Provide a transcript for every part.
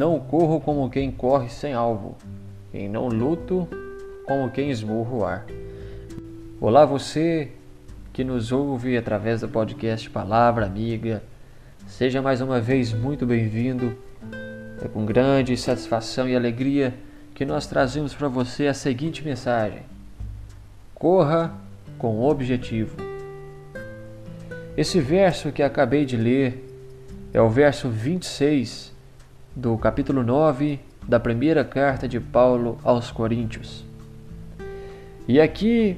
não corro como quem corre sem alvo, e não luto como quem esmurra o ar. Olá, você que nos ouve através do podcast Palavra Amiga. Seja mais uma vez muito bem-vindo. É com grande satisfação e alegria que nós trazemos para você a seguinte mensagem: Corra com objetivo. Esse verso que acabei de ler é o verso 26 do capítulo 9 da primeira carta de Paulo aos Coríntios. E aqui,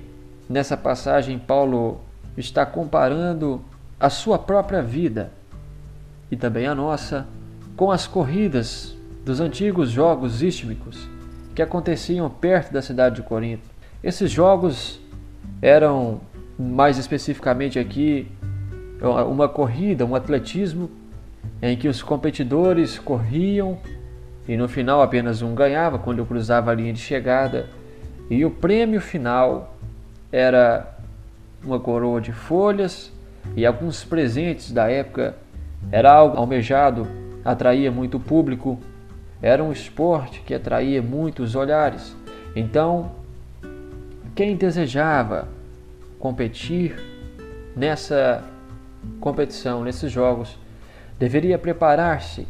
nessa passagem, Paulo está comparando a sua própria vida e também a nossa com as corridas dos antigos jogos istmicos que aconteciam perto da cidade de Corinto. Esses jogos eram, mais especificamente aqui, uma corrida, um atletismo em que os competidores corriam e no final apenas um ganhava quando cruzava a linha de chegada, e o prêmio final era uma coroa de folhas e alguns presentes da época. Era algo almejado, atraía muito público, era um esporte que atraía muitos olhares. Então, quem desejava competir nessa competição, nesses jogos, deveria preparar-se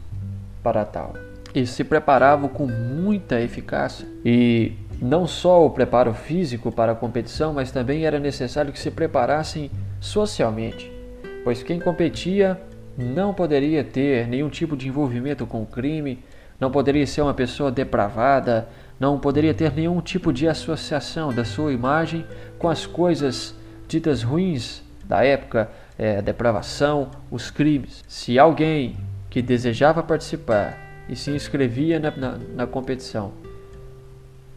para tal. E se preparava com muita eficácia. E não só o preparo físico para a competição, mas também era necessário que se preparassem socialmente, pois quem competia não poderia ter nenhum tipo de envolvimento com o crime, não poderia ser uma pessoa depravada, não poderia ter nenhum tipo de associação da sua imagem com as coisas ditas ruins da época, é, a depravação, os crimes. Se alguém que desejava participar e se inscrevia na, na, na competição,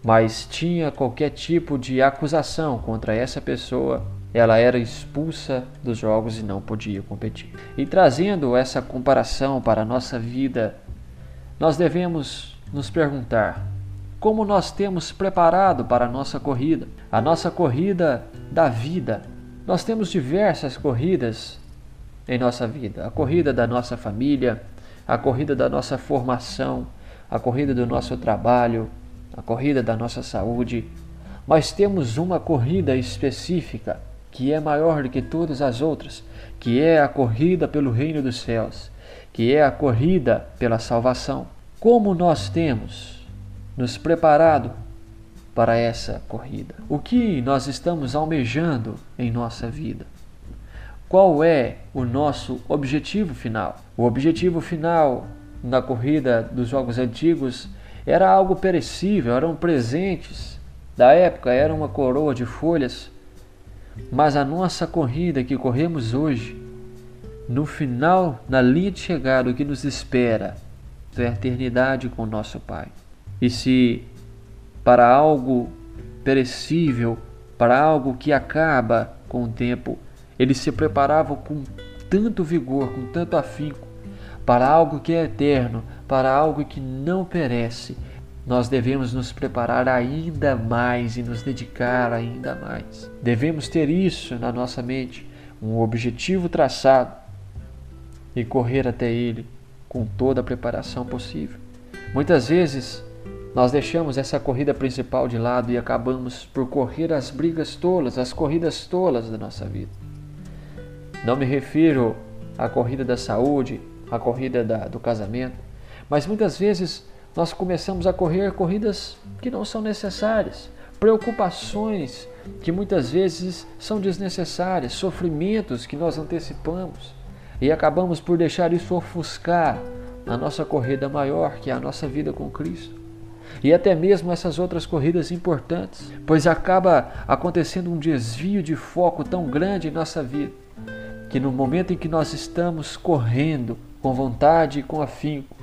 mas tinha qualquer tipo de acusação contra essa pessoa, ela era expulsa dos jogos e não podia competir. E trazendo essa comparação para a nossa vida, nós devemos nos perguntar como nós temos preparado para a nossa corrida, a nossa corrida da vida nós temos diversas corridas em nossa vida: a corrida da nossa família, a corrida da nossa formação, a corrida do nosso trabalho, a corrida da nossa saúde. Mas temos uma corrida específica que é maior do que todas as outras, que é a corrida pelo reino dos céus, que é a corrida pela salvação. Como nós temos nos preparado para essa corrida? O que nós estamos almejando em nossa vida? Qual é o nosso objetivo final? O objetivo final na corrida dos jogos antigos era algo perecível, eram presentes da época, era uma coroa de folhas. Mas a nossa corrida que corremos hoje, no final, na linha de chegada, o que nos espera é a eternidade com nosso Pai. E se para algo perecível, para algo que acaba com o tempo. Eles se preparavam com tanto vigor, com tanto afinco, para algo que é eterno, para algo que não perece. Nós devemos nos preparar ainda mais e nos dedicar ainda mais. Devemos ter isso na nossa mente, um objetivo traçado e correr até ele com toda a preparação possível. Muitas vezes nós deixamos essa corrida principal de lado e acabamos por correr as brigas tolas, as corridas tolas da nossa vida. Não me refiro à corrida da saúde, à corrida da, do casamento, mas muitas vezes nós começamos a correr corridas que não são necessárias, preocupações que muitas vezes são desnecessárias, sofrimentos que nós antecipamos e acabamos por deixar isso ofuscar a nossa corrida maior, que é a nossa vida com Cristo e até mesmo essas outras corridas importantes, pois acaba acontecendo um desvio de foco tão grande em nossa vida, que no momento em que nós estamos correndo com vontade e com afinco,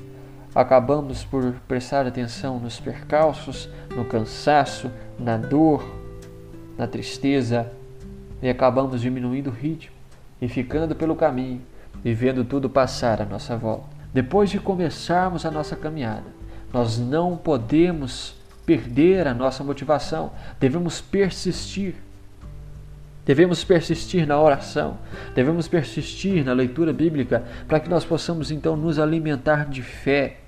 acabamos por prestar atenção nos percalços, no cansaço, na dor, na tristeza e acabamos diminuindo o ritmo e ficando pelo caminho e vendo tudo passar à nossa volta. Depois de começarmos a nossa caminhada, nós não podemos perder a nossa motivação, devemos persistir. Devemos persistir na oração, devemos persistir na leitura bíblica para que nós possamos então nos alimentar de fé,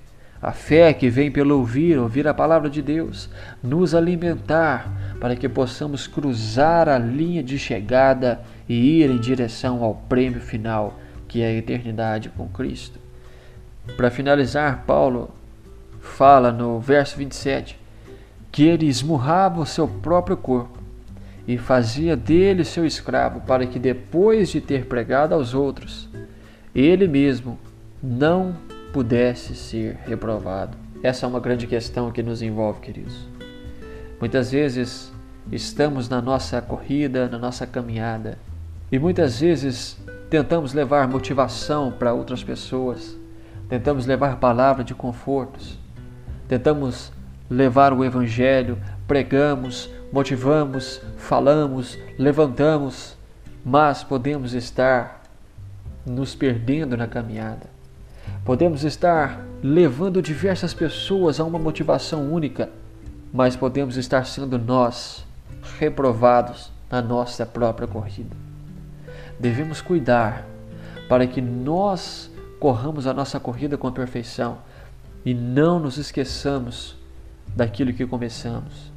A fé que vem pelo ouvir, ouvir a palavra de Deus, nos alimentar para que possamos cruzar a linha de chegada e ir em direção ao prêmio final, que é a eternidade com Cristo. Para finalizar, Paulo fala no verso 27 que ele esmurrava o seu próprio corpo e fazia dele seu escravo, para que depois de ter pregado aos outros, ele mesmo não pudesse ser reprovado. Essa é uma grande questão que nos envolve, queridos. Muitas vezes estamos na nossa corrida, na nossa caminhada, e muitas vezes tentamos levar motivação para outras pessoas, tentamos levar palavra de confortos, tentamos levar o Evangelho, pregamos, motivamos, falamos, levantamos, mas podemos estar nos perdendo na caminhada. Podemos estar levando diversas pessoas a uma motivação única, mas podemos estar sendo nós reprovados na nossa própria corrida. Devemos cuidar para que nós corramos a nossa corrida com perfeição e não nos esqueçamos daquilo que começamos.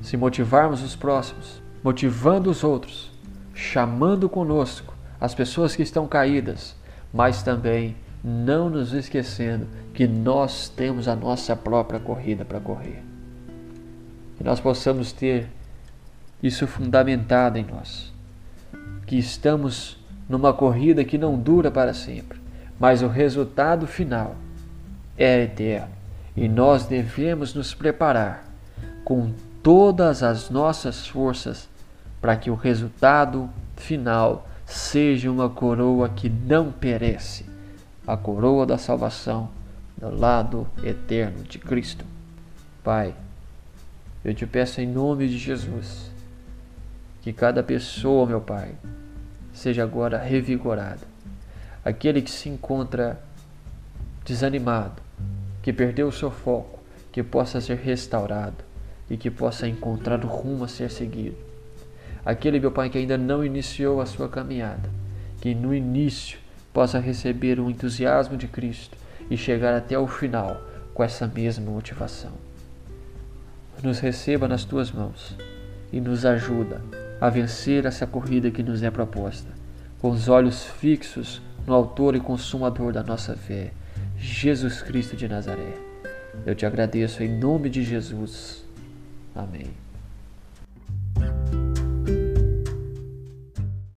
Se motivarmos os próximos, motivando os outros, chamando conosco as pessoas que estão caídas, mas também não nos esquecendo que nós temos a nossa própria corrida para correr. Que nós possamos ter isso fundamentado em nós. Que estamos numa corrida que não dura para sempre, mas o resultado final é e nós devemos nos preparar com todas as nossas forças para que o resultado final seja uma coroa que não perece a coroa da salvação do lado eterno de Cristo. Pai, eu te peço em nome de Jesus que cada pessoa, meu Pai, seja agora revigorada. Aquele que se encontra desanimado, que perdeu o seu foco, que possa ser restaurado e que possa encontrar o rumo a ser seguido. Aquele, meu Pai, que ainda não iniciou a sua caminhada, que no início possa receber o entusiasmo de Cristo e chegar até o final com essa mesma motivação. Nos receba nas tuas mãos e nos ajuda a vencer essa corrida que nos é proposta, com os olhos fixos no Autor e Consumador da nossa fé Jesus Cristo de Nazaré. Eu te agradeço em nome de Jesus. Amém.